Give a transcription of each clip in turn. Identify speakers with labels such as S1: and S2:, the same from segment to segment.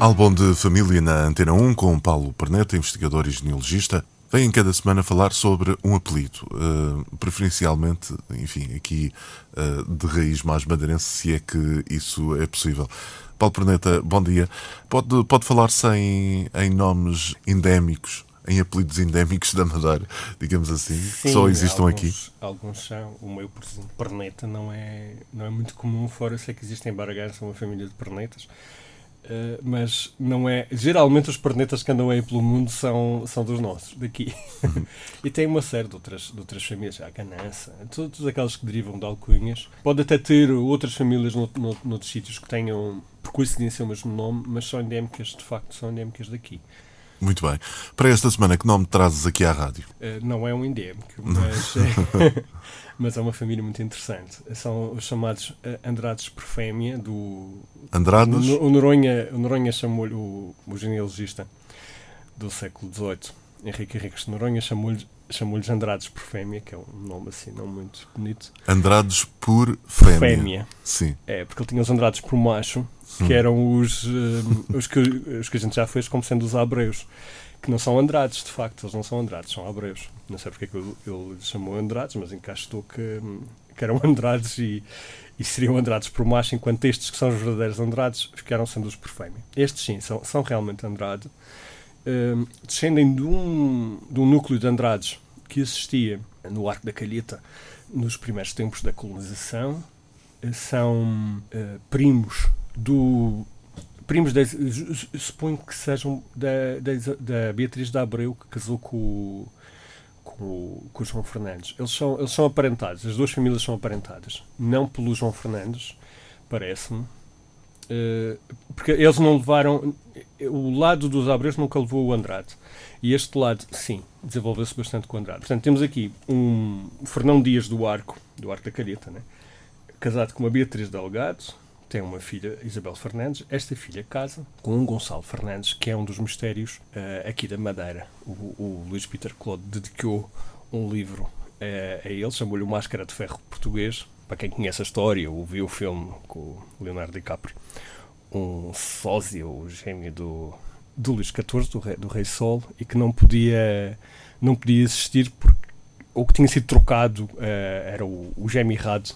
S1: Álbum de família na Antena 1 com Paulo Perneta, investigador e genealogista. Vem cada semana falar sobre um apelido, uh, preferencialmente, enfim, aqui uh, de raiz mais madeirense, se é que isso é possível. Paulo Perneta, bom dia. Pode, pode falar-se em, em nomes endémicos em apelidos endémicos da Madeira, digamos assim, Sim, que só existam
S2: alguns,
S1: aqui?
S2: Alguns são. O meu, por exemplo, perneta não é, não é muito comum, fora sei que existem em Baragança uma família de pernetas. Uh, mas não é. Geralmente os pernetas que andam aí pelo mundo são, são dos nossos, daqui. Uhum. e tem uma série de outras, de outras famílias, a Canança, todos aquelas que derivam de alcunhas. Pode até ter outras famílias no, no, noutros sítios que tenham, por coincidência, o mesmo nome, mas são endémicas, de facto, são endémicas daqui.
S1: Muito bem. Para esta semana, que nome trazes aqui à rádio?
S2: Uh, não é um endémico, mas, mas é uma família muito interessante. São os chamados uh, Andrades Perfémia, do.
S1: Andrades?
S2: O, o Noronha, o Noronha chamou-lhe, o, o genealogista do século XVIII, Henrique Henriques de Noronha, chamou-lhe chamou-lhes Andrades por Fêmea, que é um nome assim não muito bonito.
S1: Andrades por Fêmea.
S2: Fêmea.
S1: Sim.
S2: É, porque ele tinha os Andrades por macho, que eram os, um, os, que, os que a gente já fez como sendo os Abreus, que não são Andrades, de facto, eles não são Andrades, são Abreus. Não sei porque é que ele, ele chamou Andrades, mas encaixou que, que eram Andrades e, e seriam Andrades por macho, enquanto estes que são os verdadeiros Andrades ficaram sendo os por Fêmea. Estes sim, são, são realmente Andrade. Descendem de um, de um núcleo de Andrades que existia no Arco da Calheta nos primeiros tempos da colonização. São uh, primos do. Primos, de, suponho que sejam da, da, da Beatriz de Abreu, que casou com, com, com o João Fernandes. Eles são, eles são aparentados, as duas famílias são aparentadas. Não pelo João Fernandes, parece-me, porque eles não levaram. O lado dos Abreus nunca levou o Andrade. E este lado, sim, desenvolveu-se bastante com o Andrade. Portanto, temos aqui um Fernão Dias do Arco, do Arco da Careta, né? casado com uma Beatriz Delgado, tem uma filha, Isabel Fernandes. Esta filha casa com um Gonçalo Fernandes, que é um dos mistérios uh, aqui da Madeira. O, o Luís Peter Claude dedicou um livro uh, a ele, chamou-lhe o Máscara de Ferro Português, para quem conhece a história ou viu o filme com o Leonardo DiCaprio, um sósia, o gêmeo do, do Luís XIV, do rei, do rei Sol, e que não podia, não podia existir porque ou que tinha sido trocado, uh, era o, o gêmeo errado,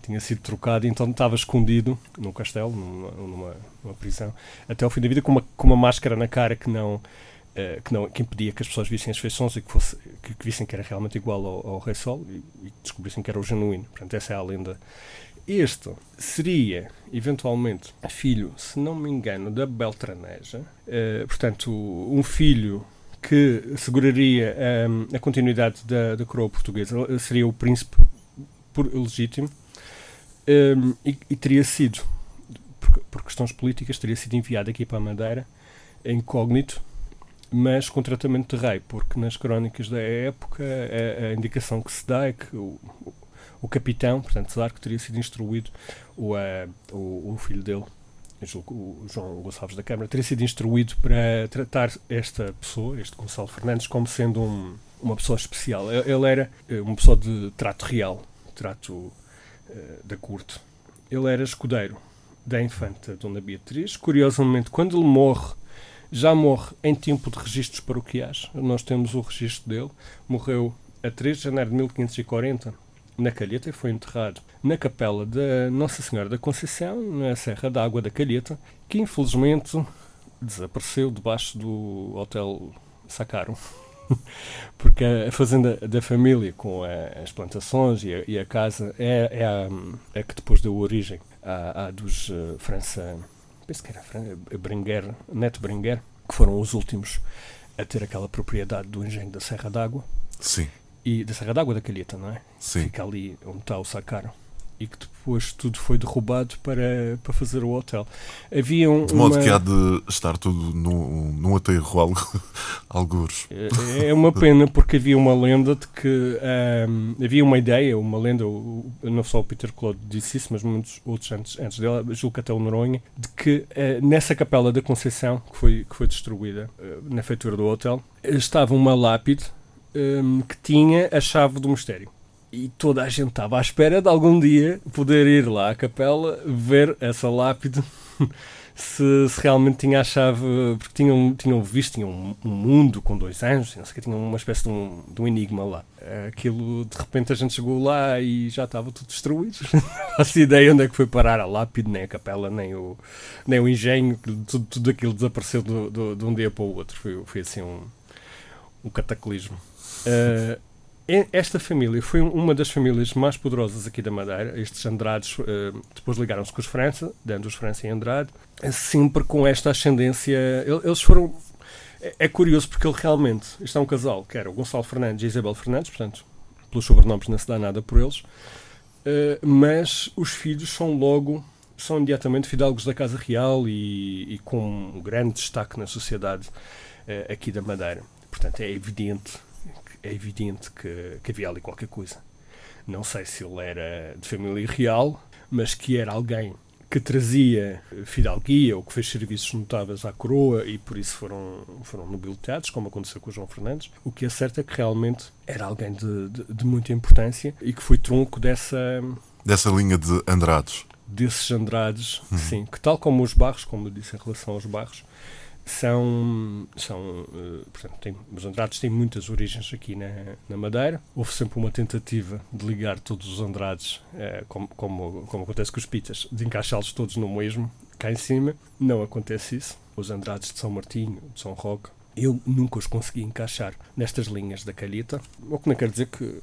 S2: tinha sido trocado, então estava escondido num castelo, numa, numa, numa prisão, até ao fim da vida, com uma, com uma máscara na cara que não, uh, que, não, que impedia que as pessoas vissem as feições e que, fosse, que, que vissem que era realmente igual ao, ao Rei Sol e, e, descobrissem que era o genuíno. Portanto, essa é a lenda. Este seria, eventualmente, filho, se não me engano, da Beltraneja. Uh, portanto, um filho que seguraria um, a continuidade da, da coroa portuguesa. Seria o príncipe por, legítimo. Um, e, e, teria sido, por, por, questões políticas, teria sido enviado aqui para a Madeira, incógnito, mas com tratamento de rei, porque nas crónicas da época a, a indicação que se dá é que o, o capitão, portanto, que teria sido instruído, o, o, o filho dele, o João Gonçalves da Câmara, teria sido instruído para tratar esta pessoa, este Gonçalo Fernandes, como sendo um, uma pessoa especial. Ele era eh, uma pessoa de trato real, trato uh, da corte. Ele era escudeiro da infanta Dona Beatriz. Curiosamente, quando ele morre já morre em tempo de registros paroquiais. Nós temos o registro dele. Morreu a 3 de janeiro de 1540 na Calheta e foi enterrado na capela da Nossa Senhora da Conceição, na Serra da Água da Calheta, que infelizmente desapareceu debaixo do Hotel Sacaro. Porque a fazenda da família, com as plantações e a, e a casa, é, é, a, é que depois deu origem à, à dos uh, França penso que era Bringuer, Neto Bringuer, que foram os últimos a ter aquela propriedade do engenho da Serra d'Água.
S1: Sim.
S2: E da Serra d'Água da Calheta, não é?
S1: Sim.
S2: Fica ali onde está o Sacaro. E que depois tudo foi derrubado para, para fazer o hotel. Havia um,
S1: de modo
S2: uma...
S1: que há de estar tudo num, num aterro, algo, algures.
S2: É, é uma pena porque havia uma lenda de que um, havia uma ideia, uma lenda, não só o Peter Claude disse isso, mas muitos outros antes, antes dele, julgo que até o Noronha, de que uh, nessa capela da Conceição, que foi, que foi destruída uh, na feitura do hotel, estava uma lápide um, que tinha a chave do mistério e toda a gente estava à espera de algum dia poder ir lá à capela ver essa lápide se, se, realmente tinha a chave porque tinham, tinham visto tinham um, um mundo com dois anjos não sei que tinham uma espécie de um, de um enigma lá. Aquilo de repente a gente chegou lá e já estava tudo destruído. Não faço ideia onde é que foi parar a lápide nem a capela nem o, nem o engenho tudo, tudo aquilo desapareceu do, do, de um dia para o outro. Foi, foi assim um, um cataclismo. Uh, esta família foi uma das famílias mais poderosas aqui da Madeira. Estes Andrades uh, depois ligaram-se com os França, dando os França e Andrade, sempre com esta ascendência. Eles foram. É, é curioso porque ele realmente. Isto é um casal que era o Gonçalo Fernandes e Isabel Fernandes, portanto, pelos sobrenomes não se dá nada por eles, uh, mas os filhos são logo. São imediatamente fidalgos da Casa Real e, e com um grande destaque na sociedade uh, aqui da Madeira. Portanto, é evidente é evidente que, que havia ali qualquer coisa. Não sei se ele era de família real, mas que era alguém que trazia fidalguia ou que fez serviços notáveis à coroa e por isso foram, foram nobilitados, como aconteceu com o João Fernandes. O que é certo é que realmente era alguém de, de, de muita importância e que foi tronco dessa...
S1: Dessa linha de Andrades.
S2: Desses Andrades, uhum. sim. Que tal como os Barros, como eu disse em relação aos Barros, são, são uh, portanto, tem, os Andrades têm muitas origens aqui na, na Madeira. Houve sempre uma tentativa de ligar todos os Andrades, uh, como, como, como acontece com os Pitas, de encaixá-los todos no mesmo, cá em cima. Não acontece isso. Os Andrades de São Martinho, de São Roque, eu nunca os consegui encaixar nestas linhas da calheta, o que não quer dizer que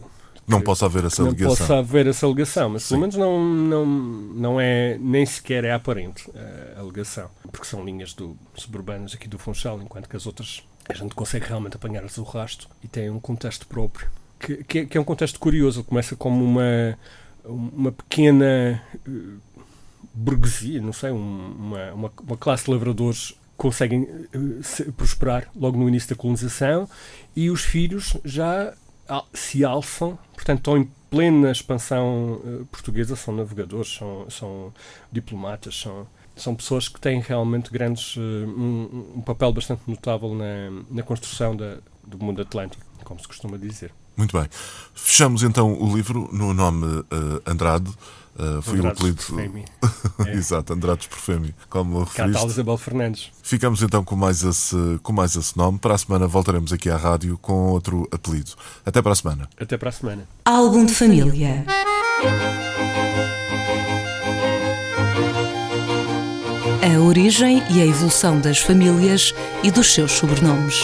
S1: não possa haver essa ligação.
S2: Não possa haver essa ligação, mas pelo menos não, não, não é, nem sequer é aparente a, a ligação, porque são linhas do, suburbanas aqui do Funchal, enquanto que as outras a gente consegue realmente apanhar-as o rasto e tem um contexto próprio, que, que, é, que é um contexto curioso, começa como uma, uma pequena uh, burguesia, não sei, um, uma, uma, uma classe de lavradores conseguem uh, prosperar logo no início da colonização e os filhos já se alçam, portanto, estão em plena expansão uh, portuguesa, são navegadores, são, são diplomatas, são, são pessoas que têm realmente grandes, uh, um, um, papel bastante notável na, na construção da, do mundo atlântico, como se costuma dizer.
S1: Muito bem. Fechamos então o livro no nome uh, Andrade. Uh, foi
S2: Andrades
S1: o apelido. é. Exato, Andrades por Fêmea, como referiste.
S2: Isabel Fernandes.
S1: Ficamos então com mais, esse, com mais esse nome. Para a semana voltaremos aqui à rádio com outro apelido. Até para a semana.
S2: Até para a semana.
S3: Álbum de família. A origem e a evolução das famílias e dos seus sobrenomes.